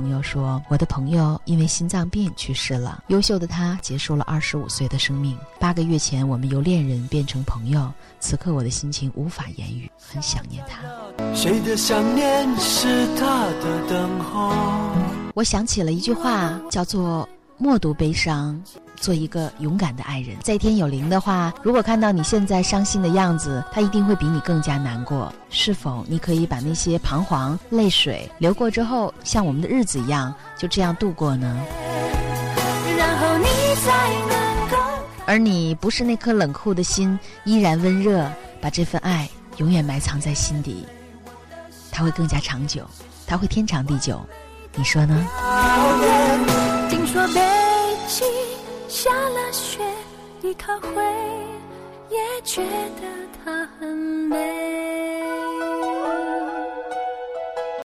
朋友说：“我的朋友因为心脏病去世了，优秀的他结束了二十五岁的生命。八个月前，我们由恋人变成朋友，此刻我的心情无法言语，很想念他。”谁的想念是他的等候？我想起了一句话，叫做“默读悲伤”。做一个勇敢的爱人，在天有灵的话，如果看到你现在伤心的样子，他一定会比你更加难过。是否你可以把那些彷徨、泪水流过之后，像我们的日子一样，就这样度过呢？然后你才能够。而你不是那颗冷酷的心，依然温热，把这份爱永远埋藏在心底，它会更加长久，它会天长地久，你说呢？下了雪，你可会也觉得它很美？